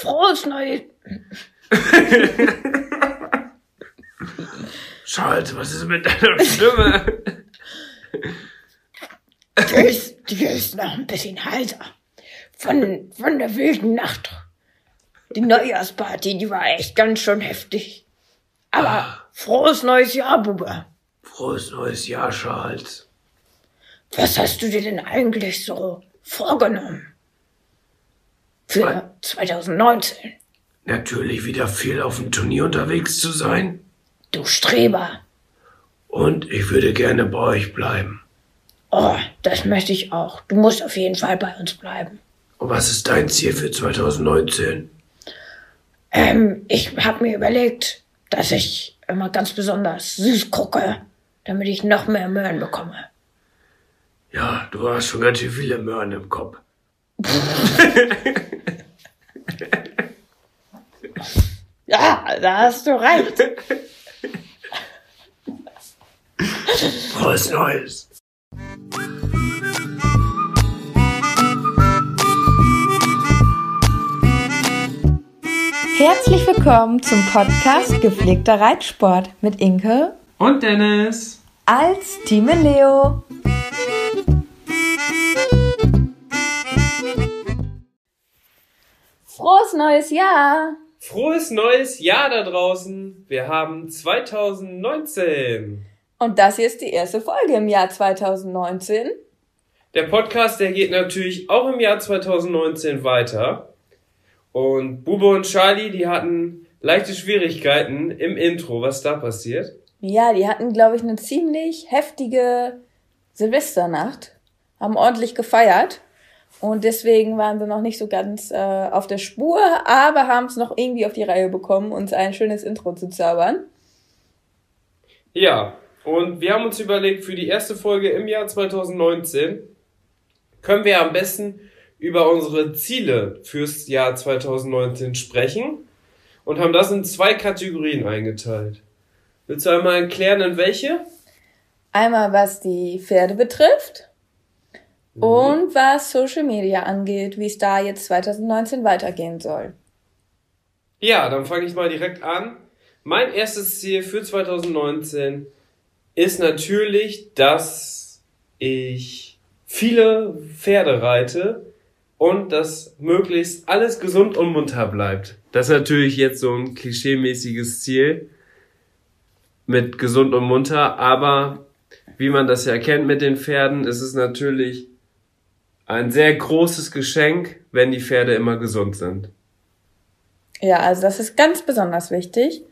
Frohes Neues. Charles, was ist mit deiner Stimme? Die ist, die ist noch ein bisschen heiser. Von, von der wilden Nacht. Die Neujahrsparty, die war echt ganz schön heftig. Aber frohes neues Jahr, Bube. Frohes neues Jahr, Charles. Was hast du dir denn eigentlich so vorgenommen? Für 2019. Natürlich wieder viel auf dem Turnier unterwegs zu sein. Du Streber. Und ich würde gerne bei euch bleiben. Oh, das möchte ich auch. Du musst auf jeden Fall bei uns bleiben. Und was ist dein Ziel für 2019? Ähm, ich habe mir überlegt, dass ich immer ganz besonders süß gucke, damit ich noch mehr Möhren bekomme. Ja, du hast schon ganz schön viele Möhren im Kopf. Ja, da hast du recht. Frohes Neues. Herzlich willkommen zum Podcast Gepflegter Reitsport mit Inke Und Dennis. als Team Leo. Frohes neues Jahr. Frohes neues Jahr da draußen. Wir haben 2019. Und das hier ist die erste Folge im Jahr 2019. Der Podcast, der geht natürlich auch im Jahr 2019 weiter. Und Bube und Charlie, die hatten leichte Schwierigkeiten im Intro. Was da passiert? Ja, die hatten, glaube ich, eine ziemlich heftige Silvesternacht, haben ordentlich gefeiert und deswegen waren sie noch nicht so ganz äh, auf der Spur, aber haben es noch irgendwie auf die Reihe bekommen, uns ein schönes Intro zu zaubern. Ja, und wir haben uns überlegt, für die erste Folge im Jahr 2019 können wir am besten über unsere Ziele fürs Jahr 2019 sprechen und haben das in zwei Kategorien eingeteilt. Willst du einmal erklären, in welche? Einmal was die Pferde betrifft und was Social Media angeht, wie es da jetzt 2019 weitergehen soll. Ja, dann fange ich mal direkt an. Mein erstes Ziel für 2019 ist natürlich, dass ich viele Pferde reite und dass möglichst alles gesund und munter bleibt. Das ist natürlich jetzt so ein klischeemäßiges Ziel mit gesund und munter, aber wie man das ja kennt mit den Pferden, ist es natürlich ein sehr großes Geschenk, wenn die Pferde immer gesund sind. Ja, also das ist ganz besonders wichtig.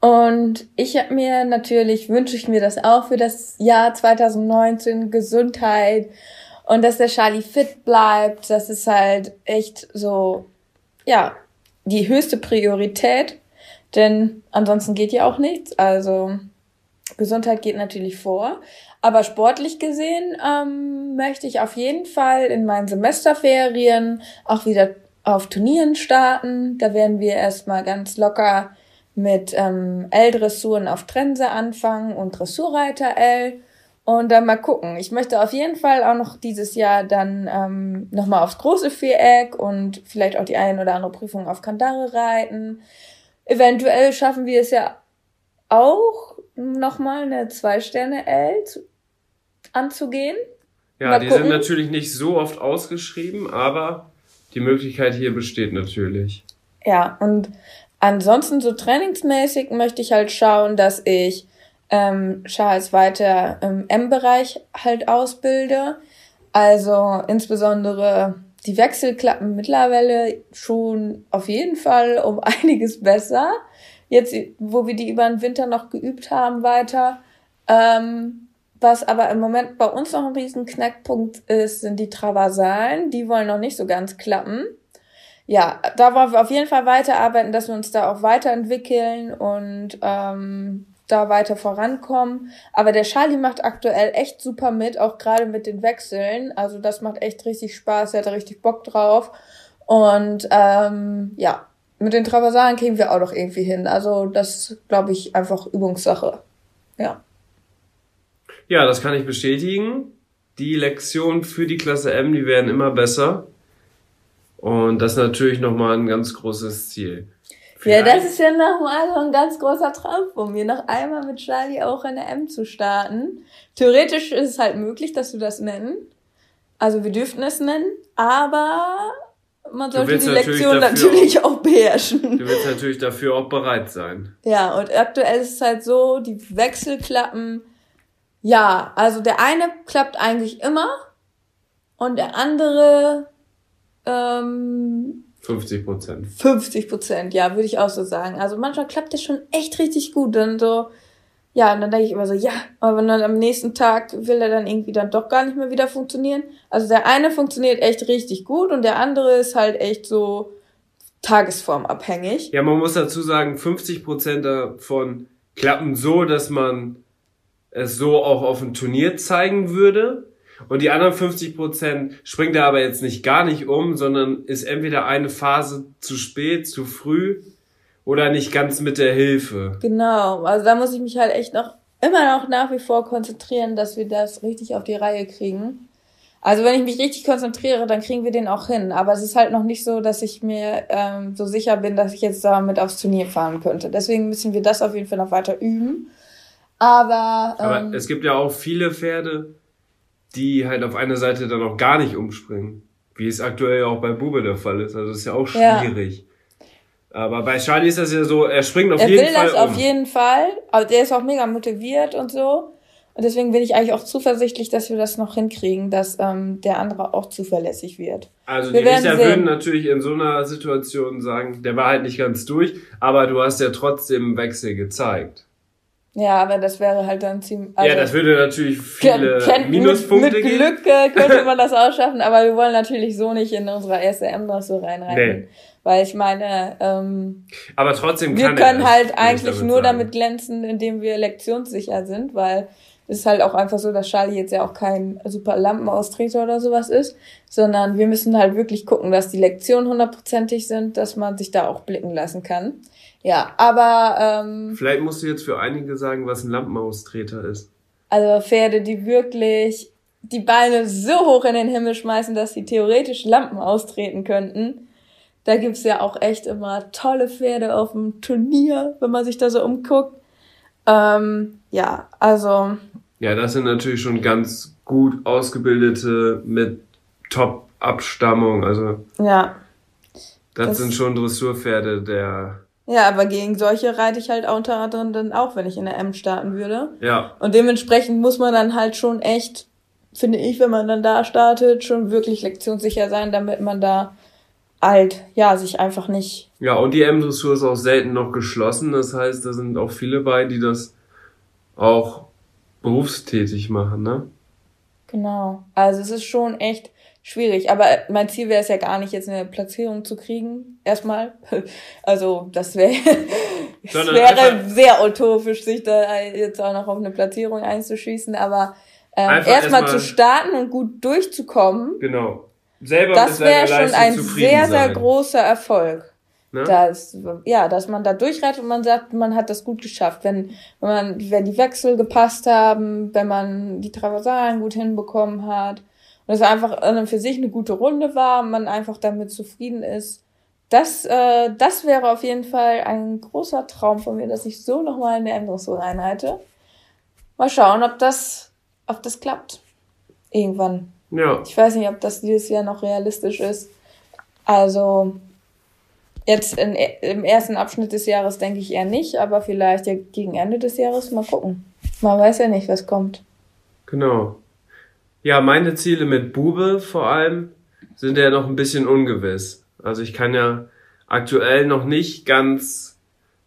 Und ich habe mir natürlich, wünsche ich mir das auch für das Jahr 2019, Gesundheit und dass der Charlie fit bleibt. Das ist halt echt so, ja, die höchste Priorität, denn ansonsten geht ja auch nichts. Also Gesundheit geht natürlich vor. Aber sportlich gesehen ähm, möchte ich auf jeden Fall in meinen Semesterferien auch wieder auf Turnieren starten. Da werden wir erstmal ganz locker mit ähm, L-Dressuren auf Trense anfangen und Dressurreiter L. Und dann mal gucken. Ich möchte auf jeden Fall auch noch dieses Jahr dann ähm, nochmal aufs große Viereck und vielleicht auch die ein oder andere Prüfung auf Kandare reiten. Eventuell schaffen wir es ja auch nochmal eine Zwei-Sterne-L anzugehen. Ja, Mal die gucken. sind natürlich nicht so oft ausgeschrieben, aber die Möglichkeit hier besteht natürlich. Ja, und ansonsten so trainingsmäßig möchte ich halt schauen, dass ich ähm, Charles weiter im M-Bereich halt ausbilde. Also insbesondere die Wechselklappen mittlerweile schon auf jeden Fall um einiges besser. Jetzt, wo wir die über den Winter noch geübt haben, weiter. Ähm, was aber im Moment bei uns noch ein riesen Knackpunkt ist, sind die Traversalen. Die wollen noch nicht so ganz klappen. Ja, da wollen wir auf jeden Fall weiterarbeiten, dass wir uns da auch weiterentwickeln und ähm, da weiter vorankommen. Aber der Charlie macht aktuell echt super mit, auch gerade mit den Wechseln. Also das macht echt richtig Spaß, er hat richtig Bock drauf. Und ähm, ja, mit den Traversalen kriegen wir auch noch irgendwie hin. Also das glaube ich einfach Übungssache. Ja. Ja, das kann ich bestätigen. Die Lektionen für die Klasse M, die werden immer besser. Und das ist natürlich nochmal ein ganz großes Ziel. Ja, das ist ja nochmal so ein ganz großer Traum von mir, noch einmal mit Charlie auch in der M zu starten. Theoretisch ist es halt möglich, dass wir das nennen. Also wir dürften es nennen, aber man sollte die Lektion natürlich auch, auch beherrschen. Du willst natürlich dafür auch bereit sein. Ja, und aktuell ist es halt so, die Wechselklappen, ja, also der eine klappt eigentlich immer und der andere ähm, 50 Prozent. 50 Prozent, ja, würde ich auch so sagen. Also manchmal klappt das schon echt richtig gut. Dann so, ja, und dann denke ich immer so, ja, aber dann am nächsten Tag will er dann irgendwie dann doch gar nicht mehr wieder funktionieren. Also der eine funktioniert echt richtig gut und der andere ist halt echt so tagesformabhängig. Ja, man muss dazu sagen, 50 Prozent davon klappen so, dass man es so auch auf dem Turnier zeigen würde. Und die anderen 50 Prozent springt er aber jetzt nicht gar nicht um, sondern ist entweder eine Phase zu spät, zu früh oder nicht ganz mit der Hilfe. Genau, also da muss ich mich halt echt noch immer noch nach wie vor konzentrieren, dass wir das richtig auf die Reihe kriegen. Also wenn ich mich richtig konzentriere, dann kriegen wir den auch hin. Aber es ist halt noch nicht so, dass ich mir ähm, so sicher bin, dass ich jetzt damit aufs Turnier fahren könnte. Deswegen müssen wir das auf jeden Fall noch weiter üben. Aber, ähm, Aber es gibt ja auch viele Pferde, die halt auf einer Seite dann auch gar nicht umspringen. Wie es aktuell auch bei Bube der Fall ist. Also das ist ja auch schwierig. Ja. Aber bei Charlie ist das ja so, er springt auf er jeden Fall. Er will das um. auf jeden Fall. Aber der ist auch mega motiviert und so. Und deswegen bin ich eigentlich auch zuversichtlich, dass wir das noch hinkriegen, dass ähm, der andere auch zuverlässig wird. Also wir die Richter würden natürlich in so einer Situation sagen, der war halt nicht ganz durch, aber du hast ja trotzdem Wechsel gezeigt. Ja, aber das wäre halt dann ziemlich. Also ja, das würde natürlich viele Minuspunkte mit, mit Glück könnte man das auch schaffen, aber wir wollen natürlich so nicht in unserer SM noch so reinreiten. Nee. Weil ich meine, ähm, aber trotzdem wir können halt eigentlich damit nur sagen. damit glänzen, indem wir lektionssicher sind, weil es ist halt auch einfach so, dass Charlie jetzt ja auch kein super Lampenaustreter oder sowas ist, sondern wir müssen halt wirklich gucken, dass die Lektionen hundertprozentig sind, dass man sich da auch blicken lassen kann. Ja, aber. Ähm, Vielleicht musst du jetzt für einige sagen, was ein Lampenaustreter ist. Also Pferde, die wirklich die Beine so hoch in den Himmel schmeißen, dass sie theoretisch Lampen austreten könnten. Da gibt's ja auch echt immer tolle Pferde auf dem Turnier, wenn man sich da so umguckt. Ähm, ja, also. Ja, das sind natürlich schon ganz gut ausgebildete mit Top-Abstammung. Also. Ja. Das, das sind schon Dressurpferde der ja, aber gegen solche reite ich halt unter anderem dann auch, wenn ich in der M starten würde. Ja. Und dementsprechend muss man dann halt schon echt, finde ich, wenn man dann da startet, schon wirklich lektionssicher sein, damit man da halt, ja, sich einfach nicht. Ja, und die M-Dressur ist auch selten noch geschlossen. Das heißt, da sind auch viele bei, die das auch berufstätig machen, ne? Genau. Also es ist schon echt schwierig. Aber mein Ziel wäre es ja gar nicht, jetzt eine Platzierung zu kriegen. Erstmal. Also das wäre wäre sehr utopisch, sich da jetzt auch noch auf eine Platzierung einzuschießen. Aber ähm, erstmal erst zu starten und gut durchzukommen. Genau. Selber das wäre schon ein sehr, sein. sehr großer Erfolg. Ne? Dass, ja, dass man da durchreitet und man sagt, man hat das gut geschafft. Wenn, wenn man, wenn die Wechsel gepasst haben, wenn man die Traversalen gut hinbekommen hat und es einfach für sich eine gute Runde war man einfach damit zufrieden ist. Das, äh, das wäre auf jeden Fall ein großer Traum von mir, dass ich so nochmal in der M-Dressur reinhalte. Mal schauen, ob das, ob das klappt. Irgendwann. Ja. Ich weiß nicht, ob das dieses Jahr noch realistisch ist. Also, jetzt in, im ersten Abschnitt des Jahres denke ich eher nicht, aber vielleicht ja gegen Ende des Jahres mal gucken. Man weiß ja nicht, was kommt. Genau. Ja, meine Ziele mit Bube vor allem sind ja noch ein bisschen ungewiss. Also ich kann ja aktuell noch nicht ganz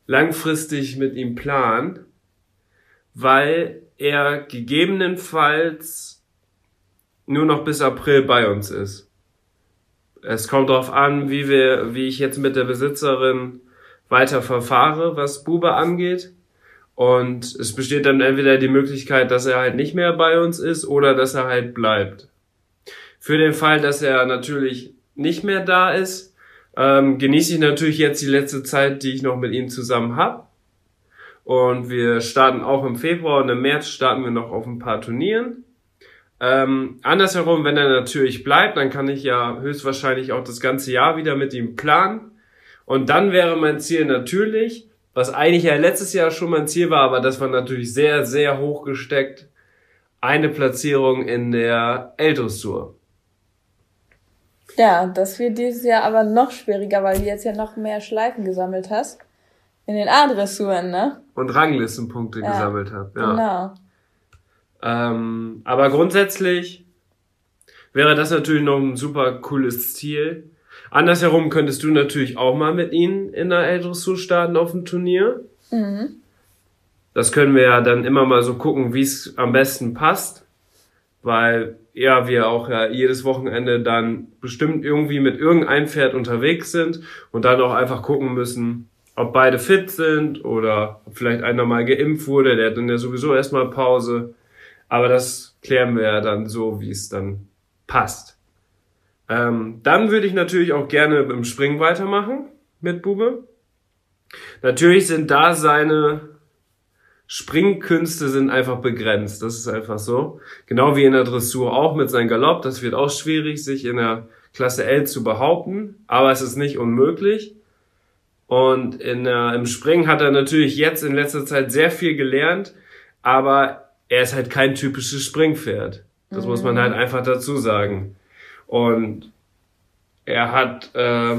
langfristig mit ihm planen. weil er gegebenenfalls nur noch bis April bei uns ist. Es kommt darauf an, wie wir, wie ich jetzt mit der Besitzerin weiter verfahre, was Bube angeht. Und es besteht dann entweder die Möglichkeit, dass er halt nicht mehr bei uns ist oder dass er halt bleibt. Für den Fall, dass er natürlich nicht mehr da ist, ähm, genieße ich natürlich jetzt die letzte Zeit, die ich noch mit ihm zusammen hab. Und wir starten auch im Februar und im März starten wir noch auf ein paar Turnieren. Ähm, andersherum, wenn er natürlich bleibt, dann kann ich ja höchstwahrscheinlich auch das ganze Jahr wieder mit ihm planen. Und dann wäre mein Ziel natürlich, was eigentlich ja letztes Jahr schon mein Ziel war, aber das war natürlich sehr, sehr hoch gesteckt, eine Platzierung in der L-Dressur. Ja, das wird dieses Jahr aber noch schwieriger, weil du jetzt ja noch mehr Schleifen gesammelt hast. In den A-Dressuren, ne? Und Ranglistenpunkte Ja, gesammelt habe. Ja. Genau. Ähm, aber grundsätzlich wäre das natürlich noch ein super cooles Ziel. Andersherum könntest du natürlich auch mal mit ihnen in der L-Dressur starten auf dem Turnier. Mhm. Das können wir ja dann immer mal so gucken, wie es am besten passt. Weil ja, wir auch ja jedes Wochenende dann bestimmt irgendwie mit irgendeinem Pferd unterwegs sind und dann auch einfach gucken müssen, ob beide fit sind oder ob vielleicht einer mal geimpft wurde, der hat dann ja sowieso erstmal Pause. Aber das klären wir ja dann so, wie es dann passt. Ähm, dann würde ich natürlich auch gerne im Springen weitermachen mit Bube. Natürlich sind da seine Springkünste sind einfach begrenzt. Das ist einfach so. Genau wie in der Dressur auch mit seinem Galopp. Das wird auch schwierig, sich in der Klasse L zu behaupten. Aber es ist nicht unmöglich. Und in der, im Springen hat er natürlich jetzt in letzter Zeit sehr viel gelernt. Aber er ist halt kein typisches Springpferd. Das muss man halt einfach dazu sagen. Und er hat äh,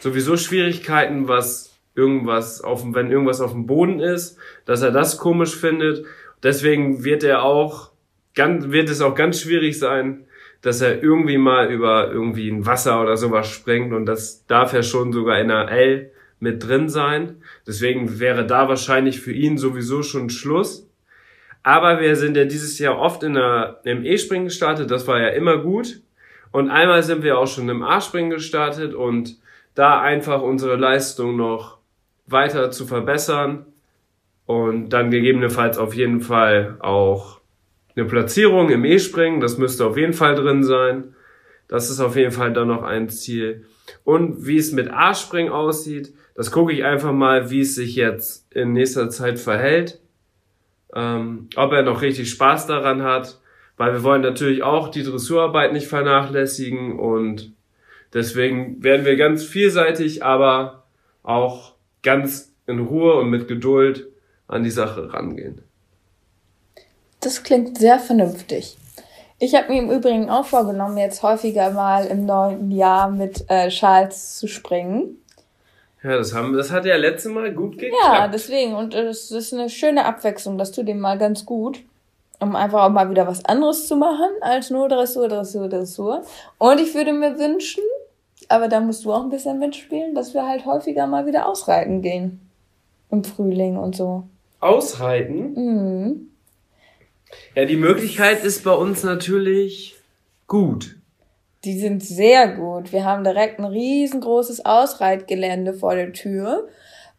sowieso Schwierigkeiten, was irgendwas auf wenn irgendwas auf dem Boden ist, dass er das komisch findet. Deswegen wird er auch ganz, wird es auch ganz schwierig sein, dass er irgendwie mal über irgendwie ein Wasser oder sowas springt und das darf er schon sogar in einer L mit drin sein. Deswegen wäre da wahrscheinlich für ihn sowieso schon Schluss. Aber wir sind ja dieses Jahr oft in der, im E-Springen gestartet, das war ja immer gut. Und einmal sind wir auch schon im A-Springen gestartet und da einfach unsere Leistung noch weiter zu verbessern und dann gegebenenfalls auf jeden Fall auch eine Platzierung im E-Springen, das müsste auf jeden Fall drin sein. Das ist auf jeden Fall dann noch ein Ziel. Und wie es mit A-Springen aussieht, das gucke ich einfach mal, wie es sich jetzt in nächster Zeit verhält. Ähm, ob er noch richtig Spaß daran hat, weil wir wollen natürlich auch die Dressurarbeit nicht vernachlässigen und deswegen werden wir ganz vielseitig, aber auch ganz in Ruhe und mit Geduld an die Sache rangehen. Das klingt sehr vernünftig. Ich habe mir im Übrigen auch vorgenommen, jetzt häufiger mal im neuen Jahr mit äh, Schals zu springen. Ja, das haben, das hat ja letztes Mal gut geklappt. Ja, deswegen. Und es ist eine schöne Abwechslung. Das tut dem mal ganz gut. Um einfach auch mal wieder was anderes zu machen als nur Dressur, Dressur, Dressur. Und ich würde mir wünschen, aber da musst du auch ein bisschen mitspielen, dass wir halt häufiger mal wieder ausreiten gehen. Im Frühling und so. Ausreiten? Mhm. Ja, die Möglichkeit ist bei uns natürlich gut. Die sind sehr gut. Wir haben direkt ein riesengroßes Ausreitgelände vor der Tür.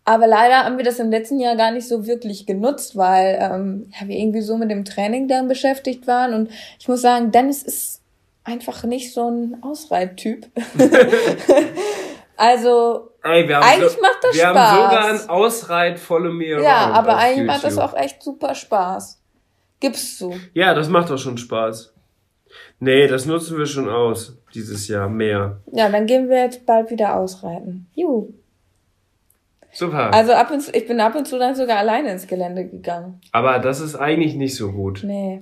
Aber leider haben wir das im letzten Jahr gar nicht so wirklich genutzt, weil ähm, ja, wir irgendwie so mit dem Training dann beschäftigt waren. Und ich muss sagen, Dennis ist einfach nicht so ein Ausreittyp. also Ey, wir haben eigentlich so, macht das wir Spaß. haben sogar ein Ausreit Follow Me Around ja, aber eigentlich macht das YouTube. auch echt super Spaß. Gibst du? Ja, das macht doch schon Spaß. Nee, das nutzen wir schon aus dieses Jahr mehr. Ja, dann gehen wir jetzt bald wieder ausreiten. Juhu. Super. Also ab und zu, ich bin ab und zu dann sogar alleine ins Gelände gegangen. aber das ist eigentlich nicht so gut. Nee.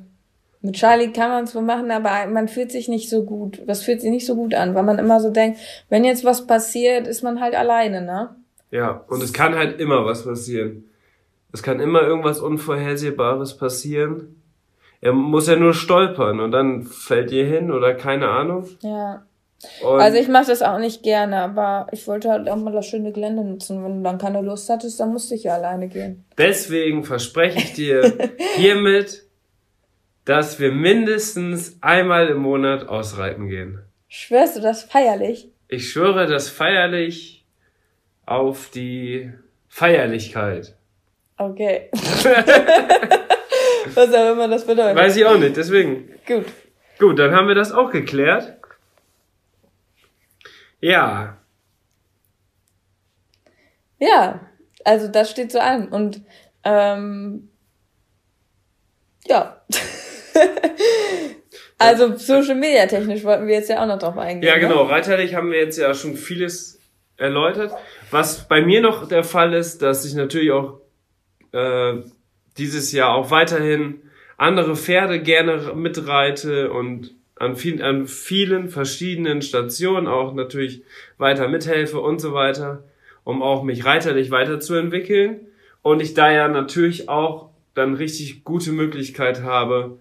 Mit Charlie kann man es wohl machen, aber man fühlt sich nicht so gut. Das fühlt sich nicht so gut an, weil man immer so denkt, wenn jetzt was passiert, ist man halt alleine, ne? Ja, und es kann halt immer was passieren. Es kann immer irgendwas Unvorhersehbares passieren. Er muss ja nur stolpern und dann fällt ihr hin oder keine Ahnung. Ja. Und Also ich mache das auch nicht gerne, aber ich wollte halt auch mal das schöne Gelände nutzen. Wenn du dann keine Lust hattest, dann musste ich ja alleine gehen. deswegen verspreche ich dir hiermit, dass wir mindestens einmal im Monat ausreiten gehen. Schwörst du das feierlich? Ich schwöre das feierlich auf die Feierlichkeit. Okay. Was auch immer das bedeutet. Weiß ich auch nicht, deswegen. Gut. Gut, dann haben wir das auch geklärt. Ja, Ja, also das steht so an. Und ähm, ja. also Social Media technisch wollten wir jetzt ja auch noch drauf eingehen. ja ne? genau, reiterlich haben wir jetzt ja schon vieles erläutert. Was bei mir noch der Fall ist, dass ich natürlich auch äh, dieses Jahr auch weiterhin andere Pferde gerne mitreite und an, viel, an vielen verschiedenen Stationen auch natürlich weiter mithelfe und so weiter, um auch mich reiterlich weiterzuentwickeln. Und ich da ja natürlich auch dann richtig gute Möglichkeit habe,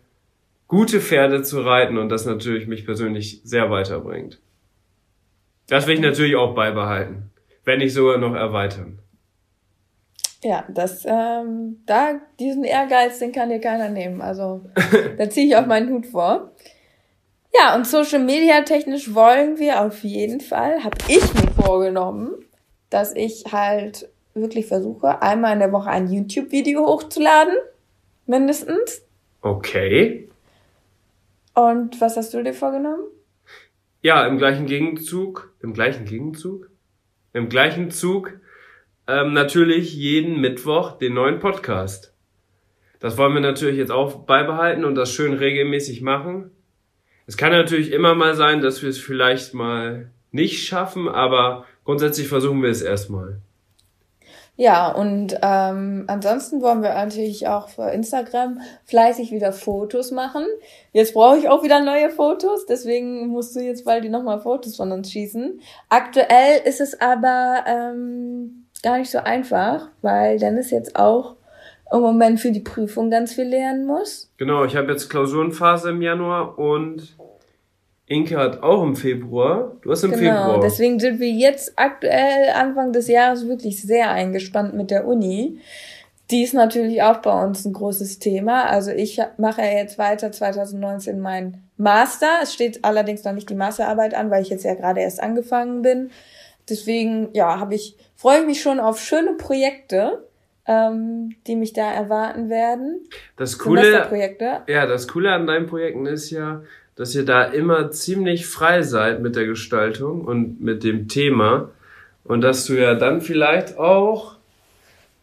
gute Pferde zu reiten und das natürlich mich persönlich sehr weiterbringt. Das will ich natürlich auch beibehalten, wenn nicht sogar noch erweitern. Ja, das, ähm, da, diesen Ehrgeiz, den kann dir keiner nehmen. Also, da ziehe ich auch meinen Hut vor. Ja, und Social Media technisch wollen wir auf jeden Fall, habe ich mir vorgenommen, dass ich halt wirklich versuche, einmal in der Woche ein YouTube-Video hochzuladen. Mindestens. Okay. Und was hast du dir vorgenommen? Ja, im gleichen Gegenzug, im gleichen Gegenzug, im gleichen Zug ähm, natürlich jeden Mittwoch den neuen Podcast. Das wollen wir natürlich jetzt auch beibehalten und das schön regelmäßig machen. Es kann natürlich immer mal sein, dass wir es vielleicht mal nicht schaffen, aber grundsätzlich versuchen wir es erstmal. Ja, und ähm, ansonsten wollen wir natürlich auch für Instagram fleißig wieder Fotos machen. Jetzt brauche ich auch wieder neue Fotos, deswegen musst du jetzt bald nochmal Fotos von uns schießen. Aktuell ist es aber ähm, gar nicht so einfach, weil Dennis jetzt auch im Moment für die Prüfung ganz viel lernen muss. Genau, ich habe jetzt Klausurenphase im Januar und Inke hat auch im Februar. Du hast im Genau, Februar. deswegen sind wir jetzt aktuell Anfang des Jahres wirklich sehr eingespannt mit der Uni. Die ist natürlich auch bei uns ein großes Thema. Also ich mache ja jetzt weiter 2019 mein Master. Es steht allerdings noch nicht die Masterarbeit an, weil ich jetzt ja gerade erst angefangen bin. Deswegen, ja, habe ich, freue ich mich schon auf schöne Projekte, ähm, die mich da erwarten werden. das Coole, ja, das Coole an deinen Projekten ist ja, dass ihr da immer ziemlich frei seid mit der Gestaltung und mit dem Thema und dass du ja dann vielleicht auch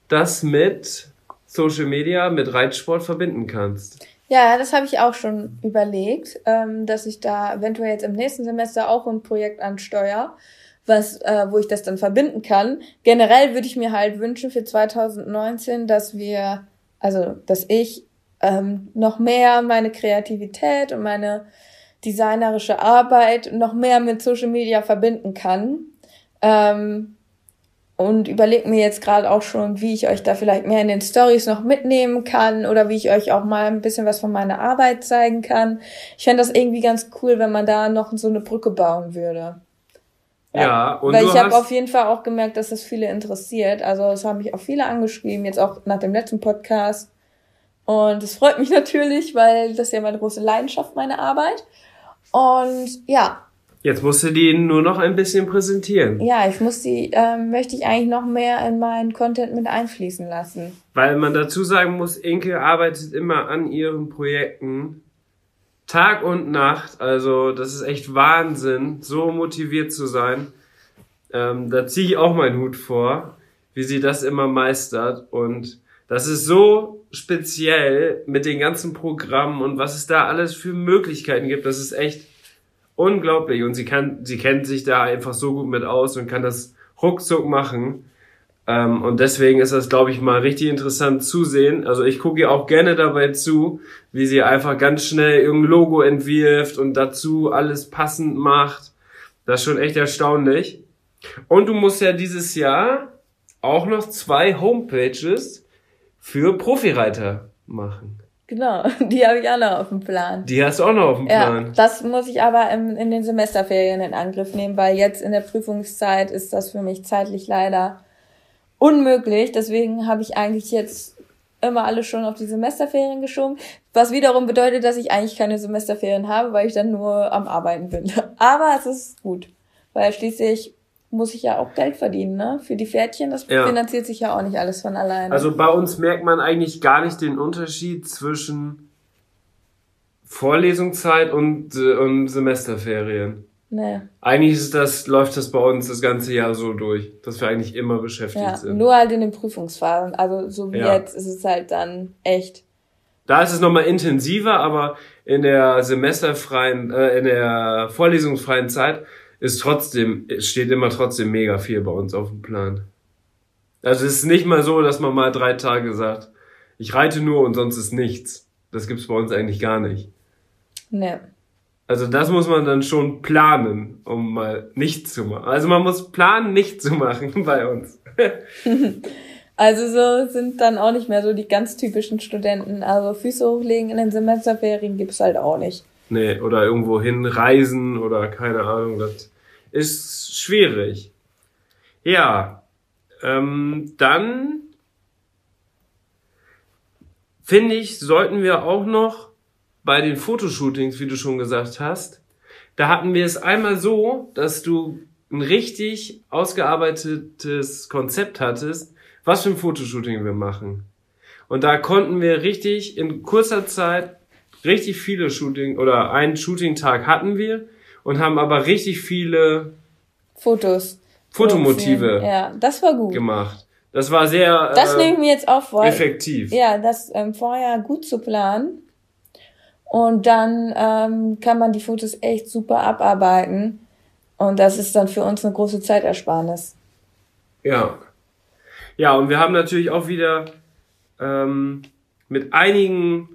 das mit Social Media, mit Reitsport verbinden kannst. Ja, das habe ich auch schon überlegt, ähm, dass ich da eventuell jetzt im nächsten Semester auch ein Projekt ansteuere, was, äh, wo ich das dann verbinden kann. Generell würde ich mir halt wünschen für 2019, dass wir, also dass ich ähm, noch mehr meine Kreativität und meine designerische Arbeit noch mehr mit Social Media verbinden kann. Ähm, und überlege mir jetzt gerade auch schon, wie ich euch da vielleicht mehr in den Stories noch mitnehmen kann oder wie ich euch auch mal ein bisschen was von meiner Arbeit zeigen kann. Ich fände das irgendwie ganz cool, wenn man da noch so eine Brücke bauen würde. Ja, und Weil ich habe auf jeden Fall auch gemerkt, dass das viele interessiert. Also es haben mich auch viele angeschrieben, jetzt auch nach dem letzten Podcast. Und es freut mich natürlich, weil das ist ja meine große Leidenschaft, meine Arbeit. Und ja, jetzt musst du die nur noch ein bisschen präsentieren. ja, ich muss die, ähm, möchte ich eigentlich noch mehr in meinen Content mit einfließen lassen. Weil man dazu sagen muss, Inke arbeitet immer an ihren Projekten Tag und Nacht. Also das ist echt Wahnsinn, so motiviert zu sein. Ähm, da ziehe ich auch meinen Hut vor, wie sie das immer meistert. Und das ist so speziell mit den ganzen Programmen und was es da alles für Möglichkeiten gibt. Das ist echt unglaublich. Und sie kann, sie kennt sich da einfach so gut mit aus und kann das ruckzuck machen. Ähm, und deswegen ist das, glaube ich, mal richtig interessant zu sehen. Also ich gucke ihr auch gerne dabei zu, wie sie einfach ganz schnell irgendein Logo entwirft und dazu alles passend macht. Das ist schon echt erstaunlich. Und du musst ja dieses Jahr auch noch zwei Homepages für Profireiter machen. Genau, die habe ich auch noch auf dem Plan. Die hast du auch noch auf dem Plan. Ja, das muss ich aber in, in den Semesterferien in Angriff nehmen, weil jetzt in der Prüfungszeit ist das für mich zeitlich leider unmöglich. Deswegen habe ich eigentlich jetzt immer alles schon auf die Semesterferien geschoben, was wiederum bedeutet, dass ich eigentlich keine Semesterferien habe, weil ich dann nur am Arbeiten bin. Aber es ist gut, weil schließlich muss ich ja auch Geld verdienen, ne? Für die Pferdchen, das Ja. finanziert sich ja auch nicht alles von alleine. Also bei uns merkt man eigentlich gar nicht den Unterschied zwischen Vorlesungszeit und, äh, und Semesterferien. nee. Eigentlich ist das, läuft das bei uns das ganze Jahr so durch, dass wir eigentlich immer beschäftigt Ja, sind. nur halt in den Prüfungsphasen. Also so wie Ja. jetzt ist es halt dann echt. Da ist es nochmal intensiver, aber in der semesterfreien, äh, in der vorlesungsfreien Zeit ist trotzdem, es steht immer trotzdem mega viel bei uns auf dem Plan. Also es ist nicht mal so, dass man mal drei Tage sagt, ich reite nur und sonst ist nichts. Das gibt's bei uns eigentlich gar nicht. Ne. Also das muss man dann schon planen, um mal nichts zu machen. Also man muss planen, nichts zu machen bei uns. Also so sind dann auch nicht mehr so die ganz typischen Studenten. Also Füße hochlegen in den Semesterferien gibt's halt auch nicht. Nee, oder irgendwo hinreisen oder keine Ahnung, das ist schwierig. Ja, ähm, dann finde ich, sollten wir auch noch bei den Fotoshootings, wie du schon gesagt hast, da hatten wir es einmal so, dass du ein richtig ausgearbeitetes Konzept hattest, was für ein Fotoshooting wir machen. Und da konnten wir richtig in kurzer Zeit richtig viele Shooting oder einen Shooting-Tag hatten wir und haben aber richtig viele Fotos. Fotomotive Ja, das war gut. gemacht. Das war sehr Das äh, nehme ich mir jetzt auch vor. effektiv. Ja, das ähm, vorher gut zu planen. Und dann ähm, kann man die Fotos echt super abarbeiten. Und das ist dann für uns eine große Zeitersparnis. Ja. Ja, und wir haben natürlich auch wieder ähm, mit einigen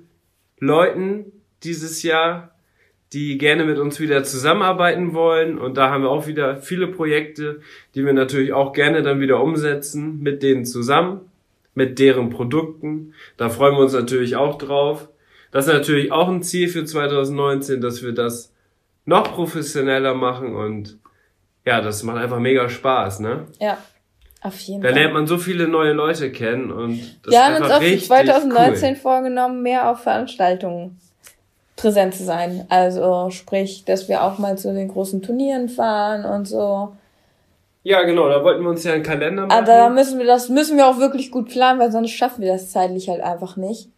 Leuten dieses Jahr, die gerne mit uns wieder zusammenarbeiten wollen. Und da haben wir auch wieder viele Projekte, die wir natürlich auch gerne dann wieder umsetzen mit denen zusammen, mit deren Produkten. Da freuen wir uns natürlich auch drauf. Das ist natürlich auch ein Ziel für 2019, dass wir das noch professioneller machen und ja, das macht einfach mega Spaß, ne? Ja, auf jeden Da Fall. lernt man so viele neue Leute kennen und das Wir ist haben uns einfach auch für richtig 2019 cool. vorgenommen, mehr auf Veranstaltungen präsent zu sein. Also sprich, dass wir auch mal zu den großen Turnieren fahren und so. Ja, genau, da wollten wir uns ja einen Kalender machen. Aber da müssen wir das müssen wir auch wirklich gut planen, weil sonst schaffen wir das zeitlich halt einfach nicht.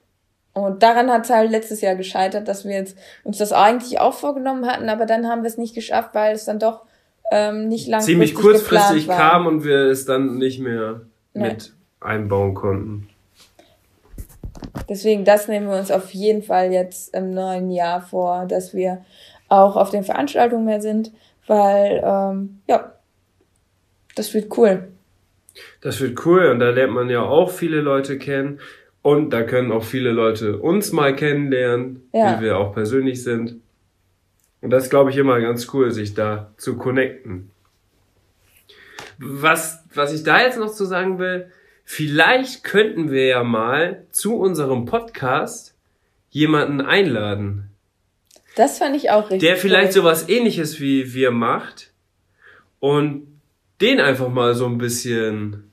Und daran hat es halt letztes Jahr gescheitert, dass wir jetzt uns das eigentlich auch vorgenommen hatten, aber dann haben wir es nicht geschafft, weil es dann doch ähm, nicht langfristig Ziemlich kurzfristig kam und wir es dann nicht mehr Nee. mit einbauen konnten. Deswegen, das nehmen wir uns auf jeden Fall jetzt im neuen Jahr vor, dass wir auch auf den Veranstaltungen mehr sind, weil, ähm, ja, das wird cool. Das wird cool und da lernt man ja auch viele Leute kennen und da können auch viele Leute uns mal kennenlernen, Ja. wie wir auch persönlich sind. Und das ist, glaube ich, immer ganz cool, sich da zu connecten. Was, was ich da jetzt noch zu sagen will, vielleicht könnten wir ja mal zu unserem Podcast jemanden einladen, Das fand ich auch richtig der vielleicht cool. sowas ähnliches wie wir macht und den einfach mal so ein bisschen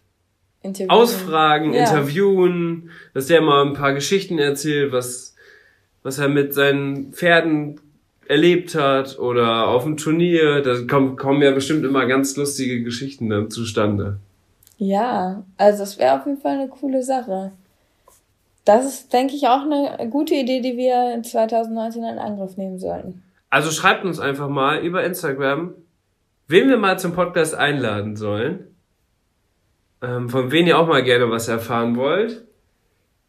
Interviewen. ausfragen, Ja. interviewen, dass der mal ein paar Geschichten erzählt, was, was er mit seinen Pferden erlebt hat oder auf dem Turnier. Da kommen, kommen ja bestimmt immer ganz lustige Geschichten dann zustande. Ja, also das wäre auf jeden Fall eine coole Sache. Das ist, denke ich, auch eine gute Idee, die wir in 2019 in Angriff nehmen sollten. Also schreibt uns einfach mal über Instagram, wen wir mal zum Podcast einladen sollen, ähm, von wem ihr auch mal gerne was erfahren wollt.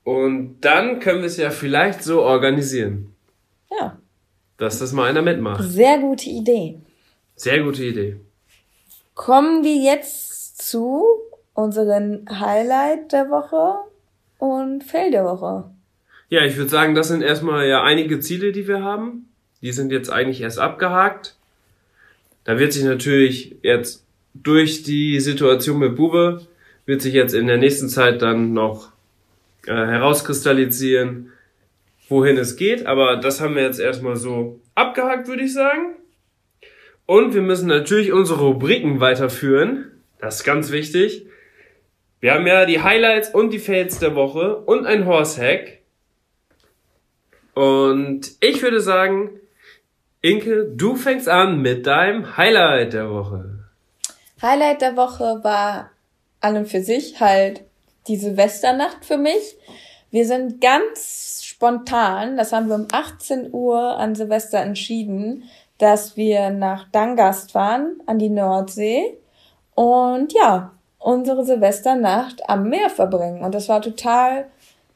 Und dann können wir es ja vielleicht so organisieren, Ja, dass das mal einer mitmacht. sehr gute Idee. Sehr gute Idee. Kommen wir jetzt zu unseren Highlight der Woche und Fail der Woche. Ja, ich würde sagen, das sind erstmal ja einige Ziele, die wir haben. Die sind jetzt eigentlich erst abgehakt. Da wird sich natürlich jetzt durch die Situation mit Bube, wird sich jetzt in der nächsten Zeit dann noch äh, herauskristallisieren, wohin es geht, aber das haben wir jetzt erstmal so abgehakt, würde ich sagen. Und wir müssen natürlich unsere Rubriken weiterführen. Das ist ganz wichtig. Wir haben ja die Highlights und die Fails der Woche und ein Horse Hack. Und ich würde sagen, Inke, du fängst an mit deinem Highlight der Woche. Highlight der Woche war an und für sich halt die Silvesternacht für mich. Wir sind ganz spontan, das haben wir um 18 Uhr an Silvester entschieden, dass wir nach Dangast fahren, an die Nordsee. Und ja, unsere Silvesternacht am Meer verbringen. Und das war total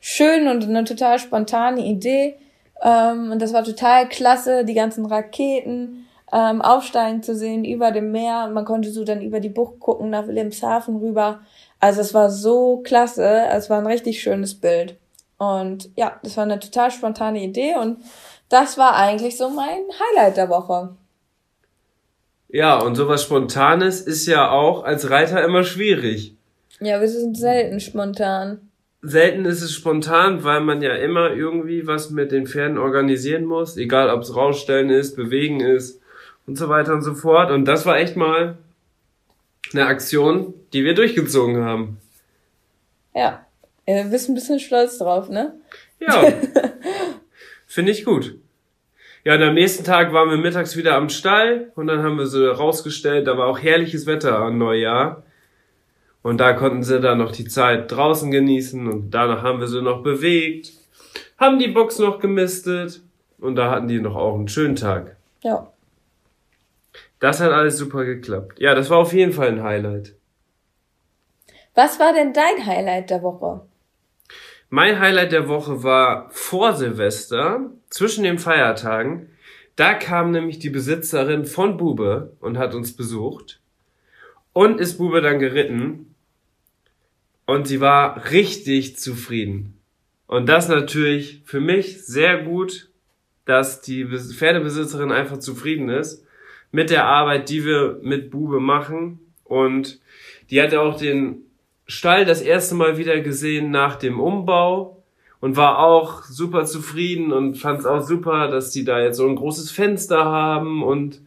schön und eine total spontane Idee. Ähm, und das war total klasse, die ganzen Raketen ähm, aufsteigen zu sehen über dem Meer. Man konnte so dann über die Bucht gucken, nach Wilhelmshaven rüber. Also es war so klasse. Es war ein richtig schönes Bild. Und ja, das war eine total spontane Idee und das war eigentlich so mein Highlight der Woche. Ja, und sowas Spontanes ist ja auch als Reiter immer schwierig. Ja, wir sind selten spontan. Selten ist es spontan, weil man ja immer irgendwie was mit den Pferden organisieren muss, egal ob es rausstellen ist, bewegen ist und so weiter und so fort. Und das war echt mal eine Aktion, die wir durchgezogen haben. Ja, du bist ein bisschen stolz drauf, ne? Ja, finde ich gut. Ja, und am nächsten Tag waren wir mittags wieder am Stall und dann haben wir sie rausgestellt, da war auch herrliches Wetter an Neujahr. Und da konnten sie dann noch die Zeit draußen genießen und danach haben wir sie noch bewegt, haben die Box noch gemistet und da hatten die noch auch einen schönen Tag. Ja. Das hat alles super geklappt. Ja, das war auf jeden Fall ein Highlight. Was war denn dein Highlight der Woche? Mein Highlight der Woche war vor Silvester, zwischen den Feiertagen. Da kam nämlich die Besitzerin von Bube und hat uns besucht. Und ist Bube dann geritten. Und sie war richtig zufrieden. Und das natürlich für mich sehr gut, dass die Pferdebesitzerin einfach zufrieden ist mit der Arbeit, die wir mit Bube machen. Und die hatte auch den Stall das erste Mal wieder gesehen nach dem Umbau und war auch super zufrieden und fand es auch super, dass die da jetzt so ein großes Fenster haben und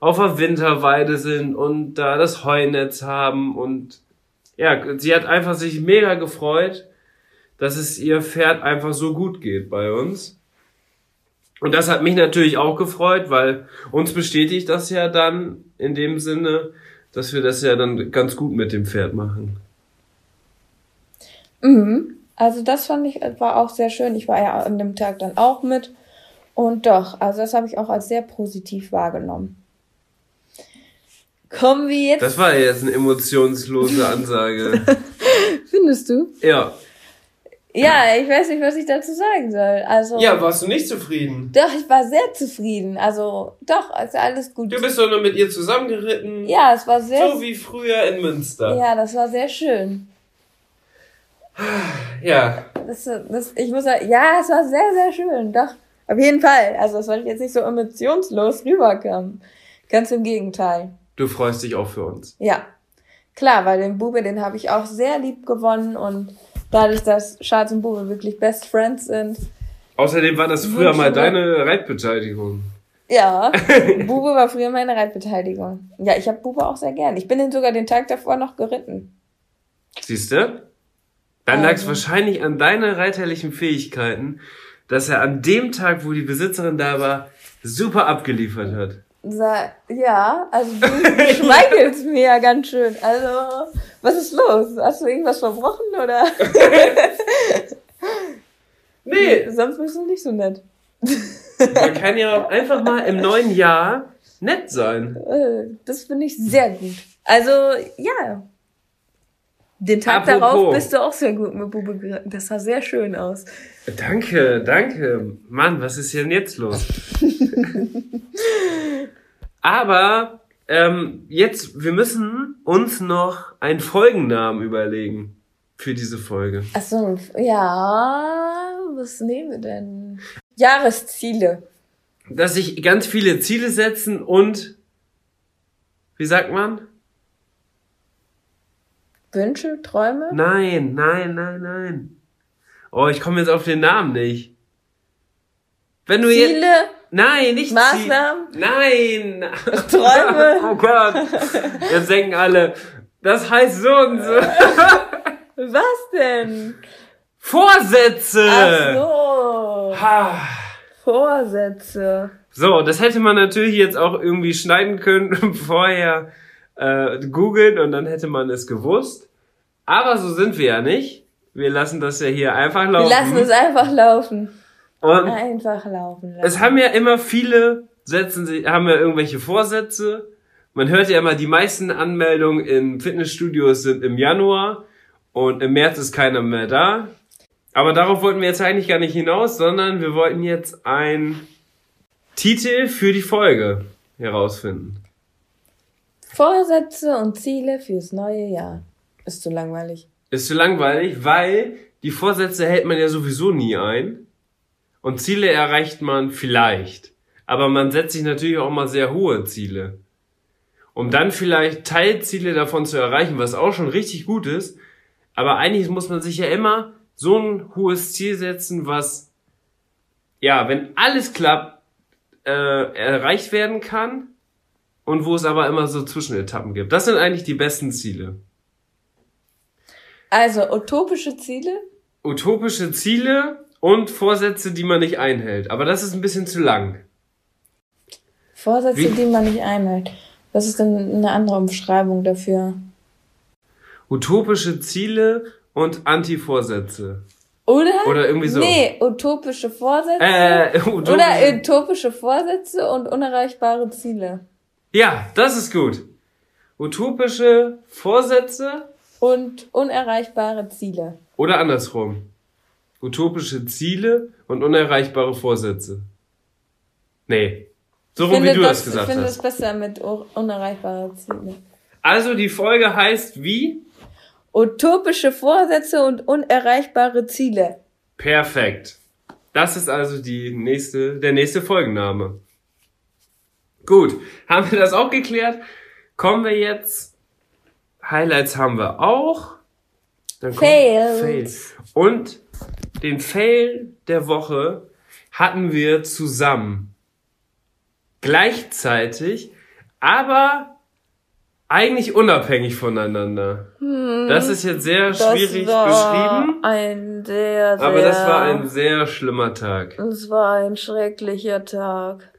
auf der Winterweide sind und da das Heunetz haben und ja, sie hat einfach sich mega gefreut, dass es ihr Pferd einfach so gut geht bei uns. Und das hat mich natürlich auch gefreut, weil uns bestätigt das ja dann in dem Sinne, dass wir das ja dann ganz gut mit dem Pferd machen. Mhm. Also das fand ich, war auch sehr schön. Ich war ja an dem Tag dann auch mit. Und doch, also das habe ich auch als sehr positiv wahrgenommen. Kommen wir jetzt. Das war jetzt eine emotionslose Ansage. Findest du? Ja. Ja, ich weiß nicht, was ich dazu sagen soll. Also. Ja, warst du nicht zufrieden? Doch, ich war sehr zufrieden. Also, doch, also alles gut. Du bist doch nur mit ihr zusammengeritten. Ja, es war sehr. So wie früher in Münster. Ja, das war sehr schön. Ja. Das, das, ich muss sagen, ja, es war sehr, sehr schön. Doch, auf jeden Fall. Also, es soll jetzt nicht so emotionslos rüberkommen. Ganz im Gegenteil. Du freust dich auch für uns. Ja. Klar, weil den Bube, den habe ich auch sehr lieb gewonnen und dadurch, dass Schatz und Bube wirklich Best Friends sind. Außerdem war das früher mal deine Reitbeteiligung. Ja, Bube war früher meine Reitbeteiligung. Ja, ich habe Bube auch sehr gern. Ich bin ihn sogar den Tag davor noch geritten. Siehst du? Dann lag es wahrscheinlich an deinen reiterlichen Fähigkeiten, dass er an dem Tag, wo die Besitzerin da war, super abgeliefert hat. Ja, also du, du schmeichelst mir ja ganz schön. Also, was ist los? Hast du irgendwas verbrochen oder? nee. Sonst bist du nicht so nett. Man kann ja einfach mal im neuen Jahr nett sein. Äh, das finde ich sehr gut. Also, ja. Den Tag Apropos. darauf bist du auch sehr gut mit Bube geritten. Das sah sehr schön aus. Danke, danke. Mann, was ist denn jetzt los? Aber ähm, jetzt, wir müssen uns noch einen Folgennamen überlegen für diese Folge. Ach so, ja, was nehmen wir denn? Jahresziele. Dass sich ganz viele Ziele setzen und wie sagt man? Wünsche, Träume? Nein, nein, nein, nein. Oh, ich komme jetzt auf den Namen nicht. Wenn du Ziele, jetzt, nein, nicht Maßnahmen? Ziel, nein. Träume. Oh Gott. Jetzt denken alle, das heißt so und so. Was denn? Vorsätze. Ach so. Ha. Vorsätze. So, das hätte man natürlich jetzt auch irgendwie schneiden können, vorher äh, googeln und dann hätte man es gewusst. Aber so sind wir ja nicht. Wir lassen das ja hier einfach Wir laufen. lassen es einfach laufen. und Einfach laufen lassen. es haben ja immer viele setzen sich, haben ja irgendwelche Vorsätze. Man hört ja immer, die meisten Anmeldungen in Fitnessstudios sind im Januar und im März ist keiner mehr da. Aber darauf wollten wir jetzt eigentlich gar nicht hinaus, sondern wir wollten jetzt einen Titel für die Folge herausfinden. Vorsätze und Ziele fürs neue Jahr. Ist zu langweilig. Ist zu langweilig, weil die Vorsätze hält man ja sowieso nie ein. Und Ziele erreicht man vielleicht. Aber man setzt sich natürlich auch mal sehr hohe Ziele. Um dann vielleicht Teilziele davon zu erreichen, was auch schon richtig gut ist. Aber eigentlich muss man sich ja immer so ein hohes Ziel setzen, was, ja, wenn alles klappt, äh, erreicht werden kann. Und wo es aber immer so Zwischenetappen gibt. Das sind eigentlich die besten Ziele. Also, utopische Ziele? utopische Ziele und Vorsätze, die man nicht einhält. Aber das ist ein bisschen zu lang. Vorsätze, Wie- die man nicht einhält. Was ist denn eine andere Umschreibung dafür? Utopische Ziele und Anti-Vorsätze. Oder? Oder irgendwie so. Nee, utopische Vorsätze. Äh, utopische, Oder utopische Vorsätze und unerreichbare Ziele. Ja, das ist gut. Utopische Vorsätze Und unerreichbare Ziele. oder andersrum. Utopische Ziele und unerreichbare Vorsätze. Nee. So rum, wie du das, gesagt Ich finde es hast. besser mit u- unerreichbare Ziele. Also die Folge heißt wie? Utopische Vorsätze und unerreichbare Ziele. Perfekt. Das ist also die nächste, der nächste Folgenname. Gut, haben wir das auch geklärt? Kommen wir jetzt. Highlights haben wir auch. Dann Fails. Fail. Und den Fail der Woche hatten wir zusammen. Gleichzeitig, aber eigentlich unabhängig voneinander. Das ist jetzt sehr schwierig Hm. das war beschrieben. Ein sehr, sehr. Aber das war ein sehr schlimmer Tag. Es war ein schrecklicher Tag.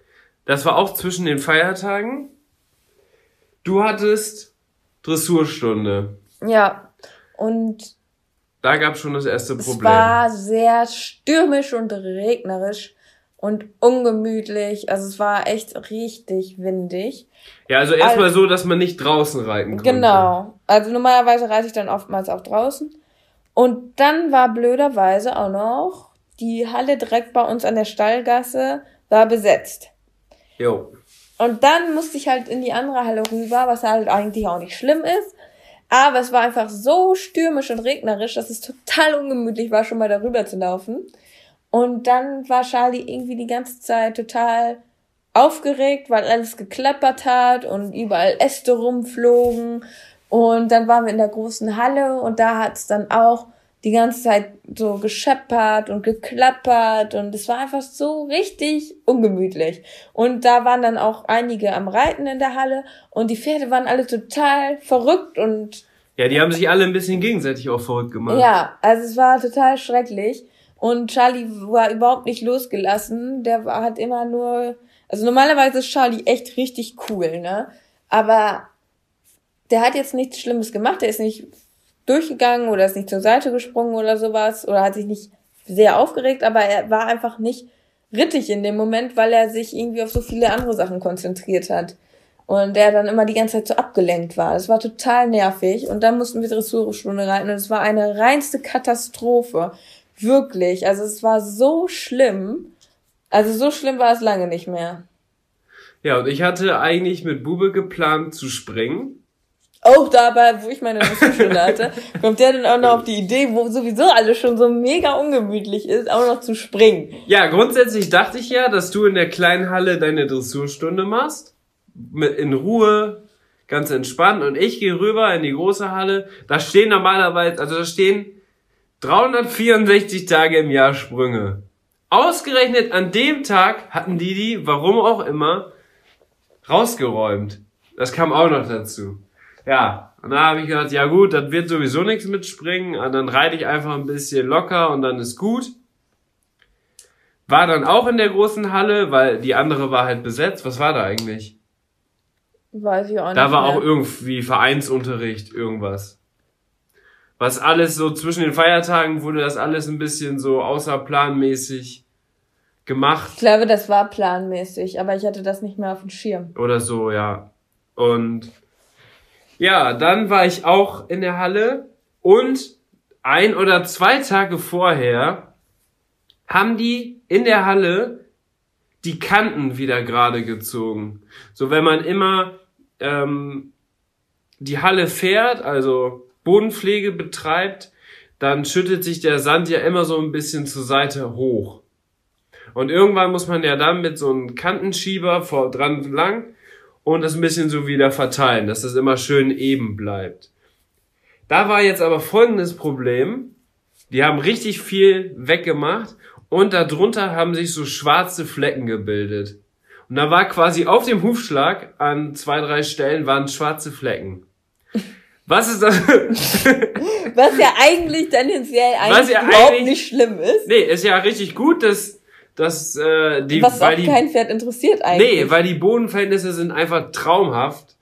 Das war auch zwischen den Feiertagen. Du hattest Dressurstunde. Ja. Und Da gab schon das erste es Problem. war sehr stürmisch und regnerisch und ungemütlich. Also es war echt richtig windig. Ja, also erstmal so, dass man nicht draußen reiten konnte. Genau. Also normalerweise reite ich dann oftmals auch draußen. Und dann war blöderweise auch noch die Halle direkt bei uns an der Stallgasse war besetzt. Jo. Und dann musste ich halt in die andere Halle rüber, was halt eigentlich auch nicht schlimm ist. Aber es war einfach so stürmisch und regnerisch, dass es total ungemütlich war, schon mal darüber zu laufen. Und dann war Charlie irgendwie die ganze Zeit total aufgeregt, weil alles geklappert hat und überall Äste rumflogen. Und dann waren wir in der großen Halle und da hat es dann auch die ganze Zeit so gescheppert und geklappert und es war einfach so richtig ungemütlich. Und da waren dann auch einige am Reiten in der Halle und die Pferde waren alle total verrückt und Ja, die haben sich alle ein bisschen gegenseitig auch verrückt gemacht. ja, also es war total schrecklich. Und Charlie war überhaupt nicht losgelassen. Der war, hat immer nur, also normalerweise ist Charlie echt richtig cool, ne? Aber der hat jetzt nichts Schlimmes gemacht. Der ist nicht durchgegangen oder ist nicht zur Seite gesprungen oder sowas oder hat sich nicht sehr aufgeregt, aber er war einfach nicht rittig in dem Moment, weil er sich irgendwie auf so viele andere Sachen konzentriert hat. Und der dann immer die ganze Zeit so abgelenkt war. Das war total nervig. Und dann mussten wir Dressurstunde reiten und es war eine reinste Katastrophe. Wirklich. Also es war so schlimm. Also so schlimm war es lange nicht mehr. Ja, und ich hatte eigentlich mit Bube geplant zu springen. Auch dabei, wo ich meine Dressurstunde hatte, kommt der dann auch noch auf die Idee, wo sowieso alles schon so mega ungemütlich ist, auch noch zu springen. Ja, grundsätzlich dachte ich ja, dass du in der kleinen Halle deine Dressurstunde machst. Mit, in Ruhe, ganz entspannt. Und ich gehe rüber in die große Halle. Da stehen normalerweise, also da stehen 364 Tage im Jahr Sprünge. ausgerechnet an dem Tag hatten die die, warum auch immer, rausgeräumt. Das kam auch noch dazu. Ja, und da habe ich gedacht, ja gut, das wird sowieso nichts mit Springen, und dann reite ich einfach ein bisschen locker und dann ist gut. War dann auch in der großen Halle, weil die andere war halt besetzt. Was war da eigentlich? Weiß ich auch nicht. Da war mehr. auch irgendwie Vereinsunterricht, irgendwas. Was alles so zwischen den Feiertagen wurde das alles ein bisschen so außerplanmäßig gemacht Ich glaube, das war planmäßig, aber ich hatte das nicht mehr auf dem Schirm. oder so, ja. Und ja, dann war ich auch in der Halle und ein oder zwei Tage vorher haben die in der Halle die Kanten wieder gerade gezogen. So, wenn man immer ähm, die Halle fährt, also Bodenpflege betreibt, dann schüttet sich der Sand ja immer so ein bisschen zur Seite hoch. Und irgendwann muss man ja dann mit so einem Kantenschieber vor dran lang und das ein bisschen so wieder verteilen, dass das immer schön eben bleibt. Da war jetzt aber folgendes Problem. Die haben richtig viel weggemacht und darunter haben sich so schwarze Flecken gebildet. Und da war quasi auf dem Hufschlag an zwei, drei Stellen waren schwarze Flecken. Was ist das? Was ja eigentlich tendenziell Was eigentlich ja überhaupt eigentlich- nicht schlimm ist. nee, ist ja richtig gut, dass, dass äh, die, was weil auch die kein Pferd interessiert eigentlich. Nee, weil die Bodenverhältnisse sind einfach traumhaft.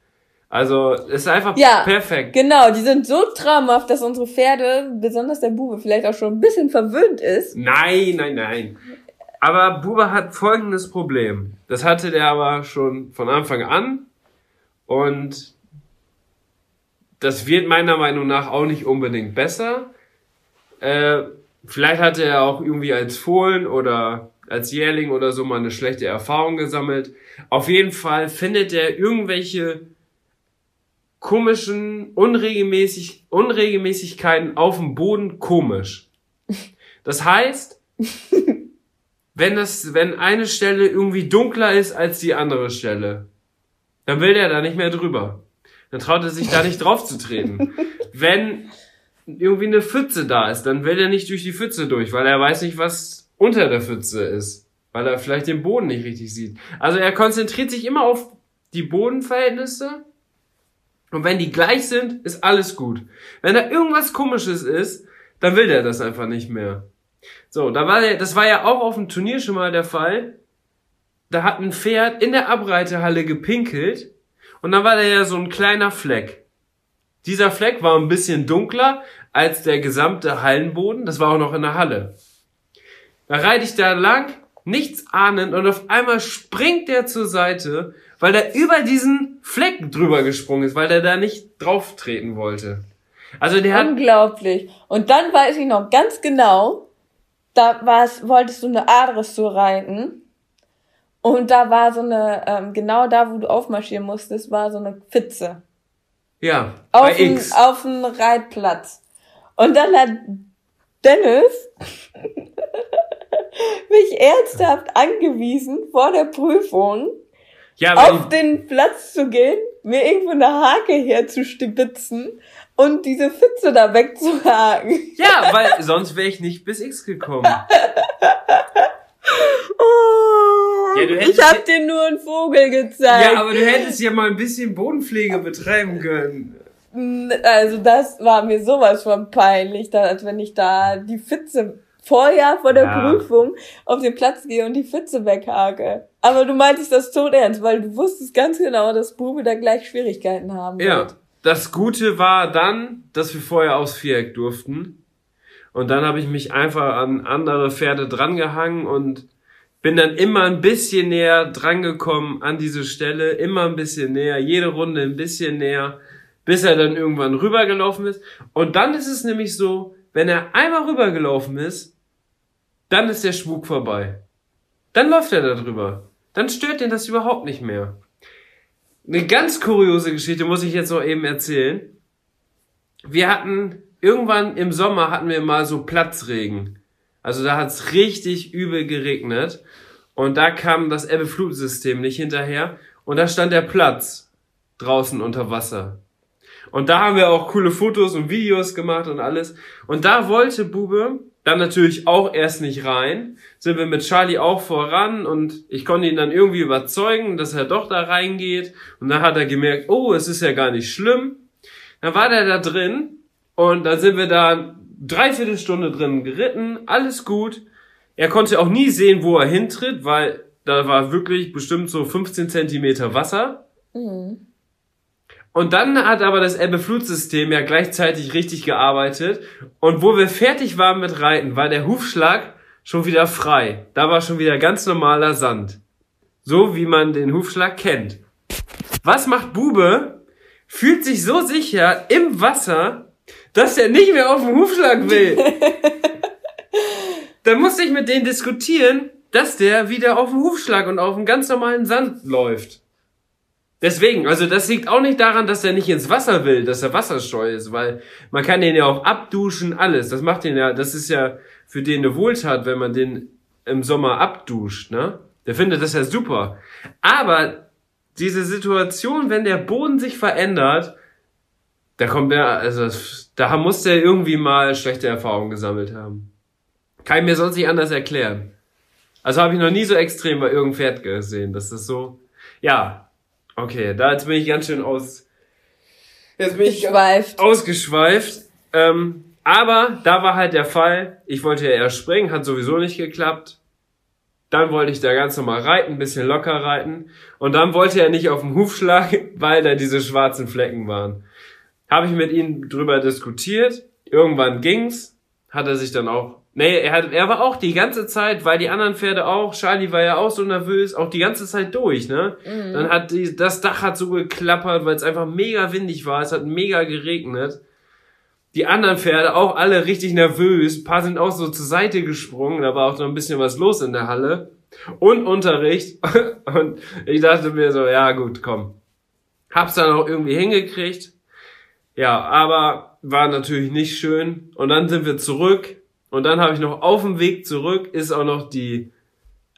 Also, es ist einfach Ja, perfekt. Genau, die sind so traumhaft, dass unsere Pferde, besonders der Bube, vielleicht auch schon ein bisschen verwöhnt ist. Nein, nein, nein. Aber Buba hat folgendes Problem. Das hatte der aber schon von Anfang an. Und das wird meiner Meinung nach auch nicht unbedingt besser. Äh, vielleicht hatte er auch irgendwie als Fohlen oder als Jährling oder so mal eine schlechte Erfahrung gesammelt. Auf jeden Fall findet er irgendwelche komischen Unregelmäßig Unregelmäßigkeiten auf dem Boden komisch. Das heißt, wenn das, wenn eine Stelle irgendwie dunkler ist als die andere Stelle, dann will der da nicht mehr drüber. Dann traut er sich da nicht drauf zu treten. Wenn irgendwie eine Pfütze da ist, dann will er nicht durch die Pfütze durch, weil er weiß nicht, was unter der Pfütze ist. Weil er vielleicht den Boden nicht richtig sieht. Also er konzentriert sich immer auf die Bodenverhältnisse. Und wenn die gleich sind, ist alles gut. Wenn da irgendwas komisches ist, dann will der das einfach nicht mehr. So, da war der, das war ja auch auf dem Turnier schon mal der Fall. Da hat ein Pferd in der Abreitehalle gepinkelt und dann war da ja so ein kleiner Fleck. Dieser Fleck war ein bisschen dunkler als der gesamte Hallenboden. Das war auch noch in der Halle. Da reite ich da lang, nichts ahnend und auf einmal springt der zur Seite, weil er über diesen Fleck drüber gesprungen ist, weil der da nicht drauf treten wollte. Also der Unglaublich. Und dann weiß ich noch ganz genau, da war's, wolltest du eine Adressur reiten. Und da war so eine, ähm, genau da, wo du aufmarschieren musstest, war so eine Pfütze. ja Auf dem auf dem Reitplatz. Und dann hat Dennis mich ernsthaft angewiesen, vor der Prüfung Ja, auf den Platz zu gehen, mir irgendwo eine Hake herzustibitzen und diese Pfütze da wegzuhaken. Ja, weil sonst wäre ich nicht bis X gekommen. Oh, Ja, ich hab dir nur einen Vogel gezeigt. Ja, aber du hättest ja mal ein bisschen Bodenpflege betreiben können. Also das war mir sowas von peinlich, als wenn ich da die Pfütze vorher vor der Ja. Prüfung auf den Platz gehe und die Pfütze weghake. Aber du meintest das tot ernst, weil du wusstest ganz genau, dass Bube da gleich Schwierigkeiten haben Ja. wird. Das Gute war dann, dass wir vorher aufs Viereck durften. Und dann habe ich mich einfach an andere Pferde drangehangen und bin dann immer ein bisschen näher drangekommen an diese Stelle, immer ein bisschen näher, jede Runde ein bisschen näher, bis er dann irgendwann rübergelaufen ist. Und dann ist es nämlich so, wenn er einmal rübergelaufen ist, dann ist der Spuk vorbei. Dann läuft er da drüber. Dann stört den das überhaupt nicht mehr. Eine ganz kuriose Geschichte muss ich jetzt noch eben erzählen. Wir hatten, irgendwann im Sommer hatten wir mal so Platzregen. Also da hat's richtig übel geregnet. Und da kam das Ebbe-Flut-System nicht hinterher. Und da stand der Platz draußen unter Wasser. Und da haben wir auch coole Fotos und Videos gemacht und alles. Und da wollte Bube, dann natürlich auch erst nicht rein. Sind wir mit Charlie auch voran und ich konnte ihn dann irgendwie überzeugen, dass er doch da reingeht. Und dann hat er gemerkt, oh, es ist ja gar nicht schlimm. Dann war der da drin und dann sind wir da dreiviertel Stunde drin geritten, alles gut. Er konnte auch nie sehen, wo er hintritt, weil da war wirklich bestimmt so 15 Zentimeter Wasser. Mhm. Und dann hat aber das Ebbe-Flut-System ja gleichzeitig richtig gearbeitet. Und wo wir fertig waren mit Reiten, war der Hufschlag schon wieder frei. Da war schon wieder ganz normaler Sand. So wie man den Hufschlag kennt. Was macht Bube? Fühlt sich so sicher im Wasser, dass er nicht mehr auf den Hufschlag will. Dann musste ich mit denen diskutieren, dass der wieder auf den Hufschlag und auf den ganz normalen Sand läuft. Deswegen, also das liegt auch nicht daran, dass er nicht ins Wasser will, dass er wasserscheu ist, weil man kann den ja auch abduschen, alles. Das macht den ja, das ist ja für den eine Wohltat, wenn man den im Sommer abduscht, ne? Der findet das ja super. Aber diese Situation, wenn der Boden sich verändert, da kommt der, also da muss der irgendwie mal schlechte Erfahrungen gesammelt haben. Kann ich mir sonst nicht anders erklären. Also habe ich noch nie so extrem bei irgendeinem Pferd gesehen. Das ist so. Ja, Okay, da jetzt bin ich ganz schön aus. Jetzt bin ich Geschweift. ausgeschweift. Ähm, aber da war halt der Fall, ich wollte ja erst springen, hat sowieso nicht geklappt. Dann wollte ich da ganz normal reiten, ein bisschen locker reiten. Und dann wollte er nicht auf den Hufschlag, weil da diese schwarzen Flecken waren. Habe ich mit ihm drüber diskutiert. Irgendwann ging's. Hat er sich dann auch Nee, er, hat, er war auch die ganze Zeit, weil die anderen Pferde auch, Charlie war ja auch so nervös, auch die ganze Zeit durch, ne? Mhm. Dann hat die, das Dach hat so geklappert, weil es einfach mega windig war, es hat mega geregnet. Die anderen Pferde auch alle richtig nervös, ein paar sind auch so zur Seite gesprungen, da war auch noch ein bisschen was los in der Halle. Und Unterricht. Und ich dachte mir so, ja gut, komm. Hab's dann auch irgendwie hingekriegt. Ja, aber war natürlich nicht schön. Und dann sind wir zurück und dann habe ich noch auf dem Weg zurück ist auch noch die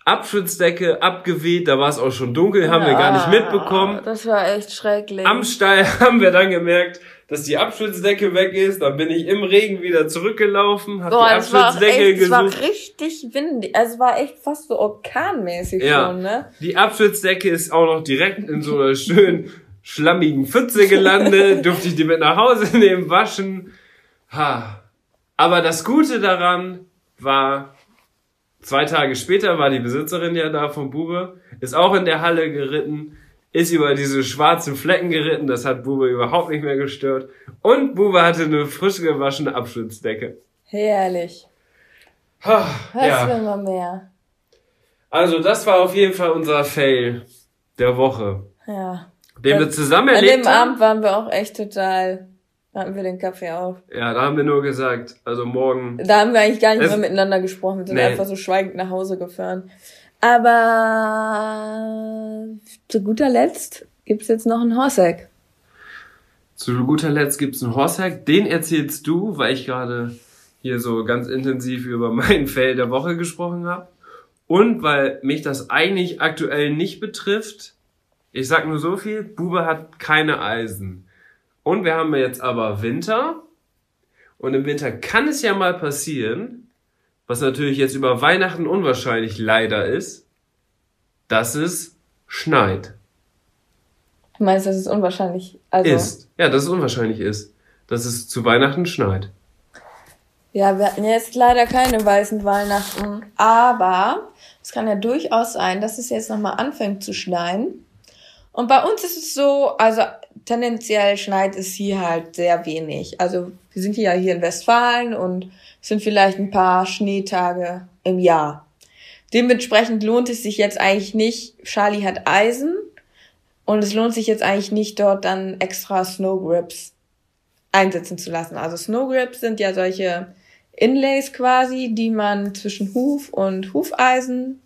Abschutzdecke abgeweht, da war es auch schon dunkel, haben ja, wir gar nicht mitbekommen. Das war echt schrecklich. Am Stall haben wir dann gemerkt, dass die Abschutzdecke weg ist. Dann bin ich im Regen wieder zurückgelaufen, habe die Abschutzdecke gesucht. Es war richtig windig, also es war echt fast so orkanmäßig ja, schon, ne? Die Abschutzdecke ist auch noch direkt in so einer schönen schlammigen Pfütze gelandet, durfte ich die mit nach Hause nehmen, waschen. Ha, aber das Gute daran war, zwei Tage später war die Besitzerin ja da vom Bube, ist auch in der Halle geritten, ist über diese schwarzen Flecken geritten, das hat Bube überhaupt nicht mehr gestört. Und Bube hatte eine frisch gewaschene Abschnittsdecke. Herrlich. Ha, Was ja. will man mehr? Also das war auf jeden Fall unser Fail der Woche. Ja. Den wir zusammen erlebt haben. An dem Abend waren wir auch echt total da hatten wir den Kaffee auf. Ja, da haben wir nur gesagt, also morgen. Da haben wir eigentlich gar nicht mehr miteinander gesprochen. Wir sind nee. einfach so schweigend nach Hause gefahren. Aber zu guter Letzt gibt's jetzt noch einen Horsack. Zu guter Letzt gibt's einen Horsack. Den erzählst du, weil ich gerade hier so ganz intensiv über meinen Fail der Woche gesprochen habe. Und weil mich das eigentlich aktuell nicht betrifft. Ich sag nur so viel, Bube hat keine Eisen. Und wir haben jetzt aber Winter. Und im Winter kann es ja mal passieren, was natürlich jetzt über Weihnachten unwahrscheinlich leider ist, dass es schneit. Du meinst, dass es unwahrscheinlich also ist? Ja, dass es unwahrscheinlich ist, dass es zu Weihnachten schneit. Ja, wir hatten jetzt leider keine weißen Weihnachten, aber es kann ja durchaus sein, dass es jetzt nochmal anfängt zu schneien. Und bei uns ist es so, also tendenziell schneit es hier halt sehr wenig. Also wir sind ja hier in Westfalen und es sind vielleicht ein paar Schneetage im Jahr. Dementsprechend lohnt es sich jetzt eigentlich nicht. Charlie hat Eisen und es lohnt sich jetzt eigentlich nicht, dort dann extra Snow Grips einsetzen zu lassen. Also Snow Grips sind ja solche Inlays quasi, die man zwischen Huf und Hufeisen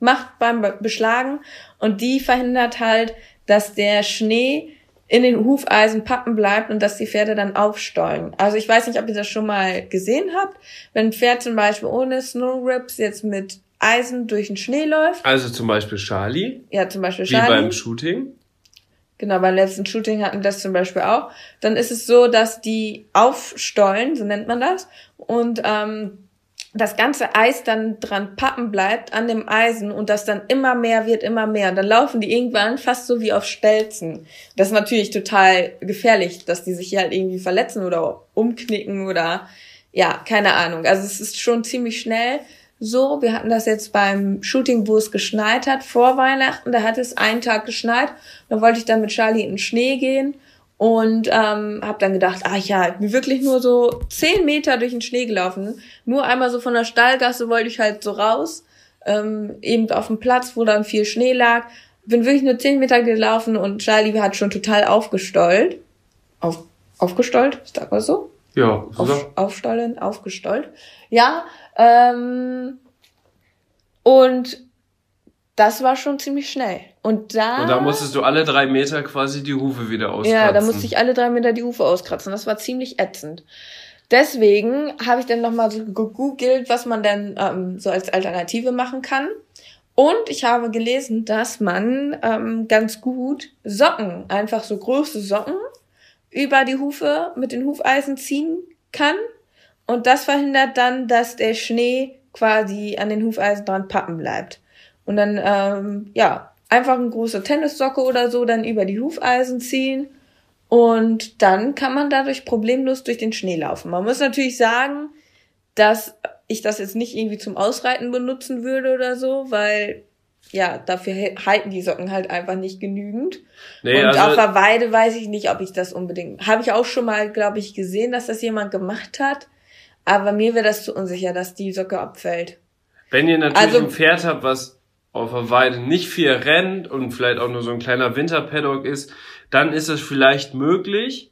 macht beim Beschlagen und die verhindert halt, dass der Schnee in den Hufeisen pappen bleibt und dass die Pferde dann aufstollen. Also ich weiß nicht, ob ihr das schon mal gesehen habt. Wenn ein Pferd zum Beispiel ohne Snow Grips jetzt mit Eisen durch den Schnee läuft. Also zum Beispiel Charlie. Ja, zum Beispiel Charlie. Wie beim Shooting. Genau, beim letzten Shooting hatten wir das zum Beispiel auch. Dann ist es so, dass die aufstollen, so nennt man das. Und ähm, das ganze Eis dann dran pappen bleibt an dem Eisen und das dann immer mehr wird, immer mehr. Und dann laufen die irgendwann fast so wie auf Stelzen. Das ist natürlich total gefährlich, dass die sich hier halt irgendwie verletzen oder umknicken oder ja, keine Ahnung. Also es ist schon ziemlich schnell so. Wir hatten das jetzt beim Shooting, wo es geschneit hat, vor Weihnachten. Da hat es einen Tag geschneit. Da wollte ich dann mit Charlie in den Schnee gehen und ähm, habe dann gedacht, ah ja, ich bin wirklich nur so zehn Meter durch den Schnee gelaufen. Nur einmal so von der Stallgasse wollte ich halt so raus, ähm, eben auf dem Platz, wo dann viel Schnee lag. Bin wirklich nur zehn Meter gelaufen und Charlie hat schon total aufgestollt. Auf, aufgestollt? Ist das mal so? Ja, so Auf, aufstollen, aufgestollt. Ja, ähm, und das war schon ziemlich schnell. Und da. Und da musstest du alle drei Meter quasi die Hufe wieder auskratzen. Ja, da musste ich alle drei Meter die Hufe auskratzen. Das war ziemlich ätzend. Deswegen habe ich dann nochmal so gegoogelt, was man denn ähm, so als Alternative machen kann. Und ich habe gelesen, dass man ähm, ganz gut Socken, einfach so große Socken, über die Hufe mit den Hufeisen ziehen kann. Und das verhindert dann, dass der Schnee quasi an den Hufeisen dran pappen bleibt. Und dann, ähm, ja, einfach eine große Tennissocke oder so dann über die Hufeisen ziehen. Und dann kann man dadurch problemlos durch den Schnee laufen. Man muss natürlich sagen, dass ich das jetzt nicht irgendwie zum Ausreiten benutzen würde oder so, weil ja, dafür halten die Socken halt einfach nicht genügend. Nee, und also, auf der Weide weiß ich nicht, ob ich das unbedingt. Habe ich auch schon mal, glaube ich, gesehen, dass das jemand gemacht hat. Aber mir wäre das zu unsicher, dass die Socke abfällt. Wenn ihr natürlich also, ein Pferd habt, was auf der Weide nicht viel rennt und vielleicht auch nur so ein kleiner Winterpaddock ist, dann ist es vielleicht möglich.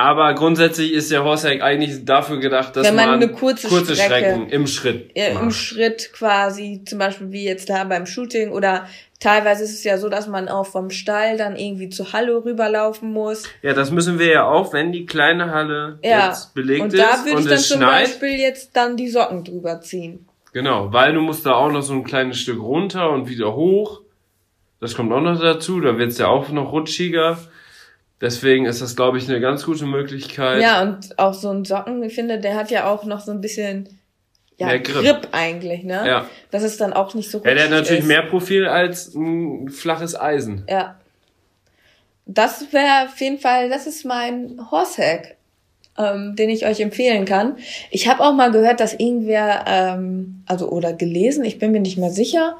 Aber grundsätzlich ist der Horsehack eigentlich dafür gedacht, dass Wenn man, man eine kurze, kurze Strecke, Strecken im Schritt ja, im Schritt quasi, zum Beispiel wie jetzt da beim Shooting oder teilweise ist es ja so, dass man auch vom Stall dann irgendwie zur Halle rüberlaufen muss. Ja, das müssen wir ja auch, wenn die kleine Halle ja. jetzt belegt und ist da würde ich dann zum. Beispiel jetzt dann die Socken drüber ziehen. Genau, weil du musst da auch noch so ein kleines Stück runter und wieder hoch. Das kommt auch noch dazu, da wird's ja auch noch rutschiger. Deswegen ist das, glaube ich, eine ganz gute Möglichkeit. Ja, und auch so ein Socken, ich finde, der hat ja auch noch so ein bisschen ja, mehr Grip. Grip eigentlich, ne? Ja. Das ist dann auch nicht so Ja, der hat natürlich ist. mehr Profil als ein flaches Eisen. Ja. Das wäre auf jeden Fall, das ist mein Horsehack, ähm, den ich euch empfehlen kann. Ich habe auch mal gehört, dass irgendwer, ähm, also oder gelesen, ich bin mir nicht mehr sicher,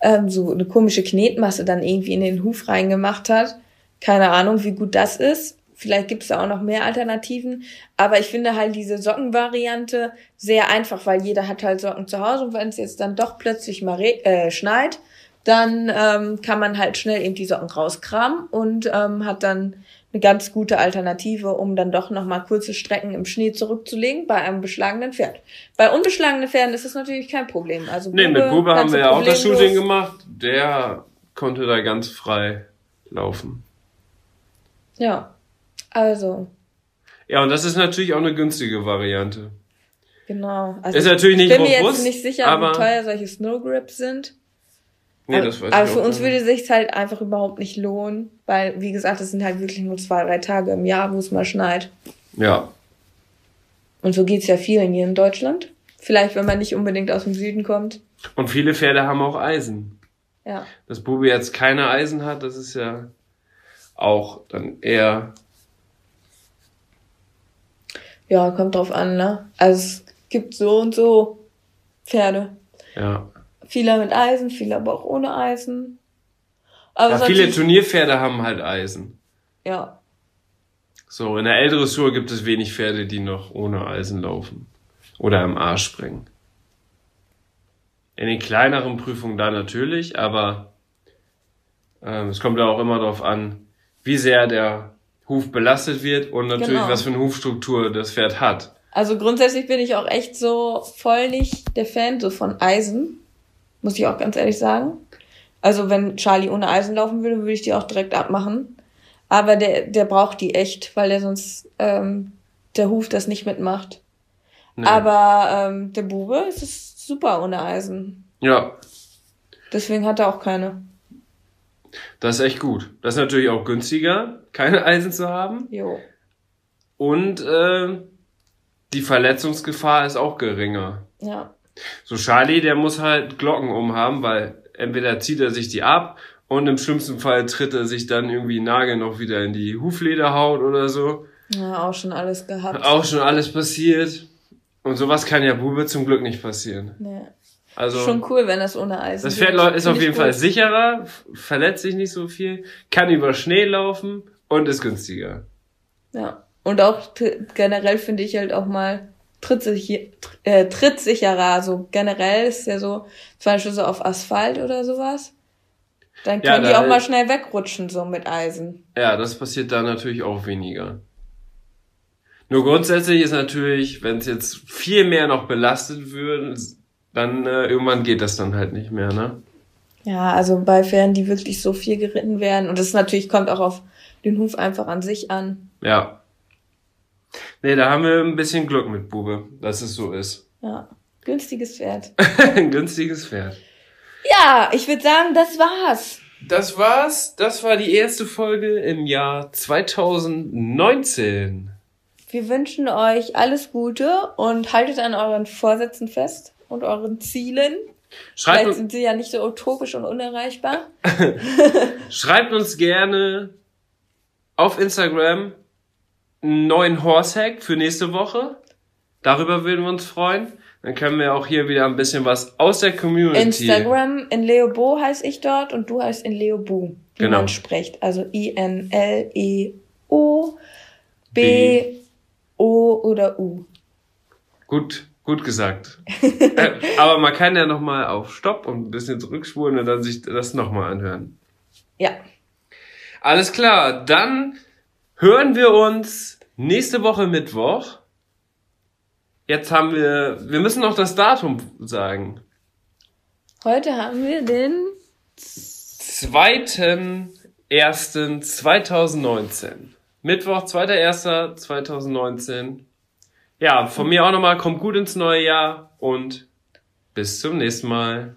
ähm, so eine komische Knetmasse dann irgendwie in den Huf reingemacht hat keine Ahnung, wie gut das ist. Vielleicht gibt es da auch noch mehr Alternativen. Aber ich finde halt diese Sockenvariante sehr einfach, weil jeder hat halt Socken zu Hause. Und wenn es jetzt dann doch plötzlich mal äh, schneit, dann ähm, kann man halt schnell eben die Socken rauskramen und ähm, hat dann eine ganz gute Alternative, um dann doch nochmal kurze Strecken im Schnee zurückzulegen bei einem beschlagenen Pferd. Bei unbeschlagenen Pferden ist das natürlich kein Problem. Also nee, Bube, mit Bube haben wir ja auch das Shooting gemacht. Der konnte da ganz frei laufen. Ja, also. Ja, und das ist natürlich auch eine günstige Variante. Genau. Also ist natürlich nicht ich bin mir jetzt nicht sicher, aber, wie teuer solche Snow Grips sind. Nee, das weiß aber ich für uns würde es sich halt einfach überhaupt nicht lohnen, weil, wie gesagt, es sind halt wirklich nur zwei, drei Tage im Jahr, wo es mal schneit. Ja. Und so geht's ja vielen hier in Deutschland. Vielleicht, wenn man nicht unbedingt aus dem Süden kommt. Und viele Pferde haben auch Eisen. Ja. Dass Bubi jetzt keine Eisen hat, das ist ja auch dann eher. Ja, kommt drauf an, ne? Also es gibt so und so Pferde. Ja. Viele mit Eisen, viele aber auch ohne Eisen. Aber ja, viele Turnierpferde haben halt Eisen. Ja. So, in der L-Dressur gibt es wenig Pferde, die noch ohne Eisen laufen. Oder im Arsch springen. In den kleineren Prüfungen da natürlich, aber ähm, es kommt ja auch immer darauf an, wie sehr der Huf belastet wird und natürlich, genau. was für eine Hufstruktur das Pferd hat. Also grundsätzlich bin ich auch echt so voll nicht der Fan so von Eisen, muss ich auch ganz ehrlich sagen. Also wenn Charlie ohne Eisen laufen würde, würde ich die auch direkt abmachen. Aber der, der braucht die echt, weil der sonst ähm, der Huf das nicht mitmacht. Nee. Aber ähm, der Bube ist es super ohne Eisen. Ja. Deswegen hat er auch keine. Das ist echt gut. Das ist natürlich auch günstiger, keine Eisen zu haben. Jo. Und äh, die Verletzungsgefahr ist auch geringer. Ja. So Charlie, der muss halt Glocken umhaben, weil entweder zieht er sich die ab und im schlimmsten Fall tritt er sich dann irgendwie Nagel noch wieder in die Huflederhaut oder so. Ja, auch schon alles gehabt. Auch schon alles passiert. Und sowas kann ja Bube zum Glück nicht passieren. Nee. Also Schon cool, wenn das ohne Eisen das geht. Pferd ist auf jeden gut. Fall sicherer, verletzt sich nicht so viel, kann über Schnee laufen und ist günstiger. Ja. Und auch generell finde ich halt auch mal trittsicher, äh, trittsicherer. So generell ist ja so, zum Beispiel so auf Asphalt oder sowas. Dann Ja, können die da- auch mal schnell wegrutschen, so mit Eisen. Ja, das passiert da natürlich auch weniger. Nur grundsätzlich ist natürlich, wenn es jetzt viel mehr noch belastet würde, dann äh, irgendwann geht das dann halt nicht mehr, ne? Ja, also bei Pferden, die wirklich so viel geritten werden. Und das natürlich kommt auch auf den Huf einfach an sich an. Ja. Nee, da haben wir ein bisschen Glück mit Bube, dass es so ist. Ja. Günstiges Pferd. ein günstiges Pferd. Ja, ich würde sagen, das war's. Das war's. Das war die erste Folge im Jahr 2019. Wir wünschen euch alles Gute und haltet an euren Vorsätzen fest und euren Zielen. Schreibt, Vielleicht sind sie ja nicht so utopisch und unerreichbar. schreibt uns gerne auf Instagram einen neuen Horsehack für nächste Woche. Darüber würden wir uns freuen. Dann können wir auch hier wieder ein bisschen was aus der Community. Instagram in Leobo heiße ich dort und du heißt in Leobu, wie Genau. man spricht. Also I-N-L-E-O B O oder U. Gut, gut gesagt. äh, aber man kann ja nochmal auf Stopp und ein bisschen zurückspulen und dann sich das nochmal anhören. Ja. Alles klar, dann hören wir uns nächste Woche Mittwoch. Jetzt haben wir, wir müssen noch das Datum sagen. Heute haben wir den 2.1.2019. Mittwoch, 2.1.2019. Ja, von mir auch nochmal, kommt gut ins neue Jahr und bis zum nächsten Mal.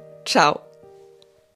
ciao.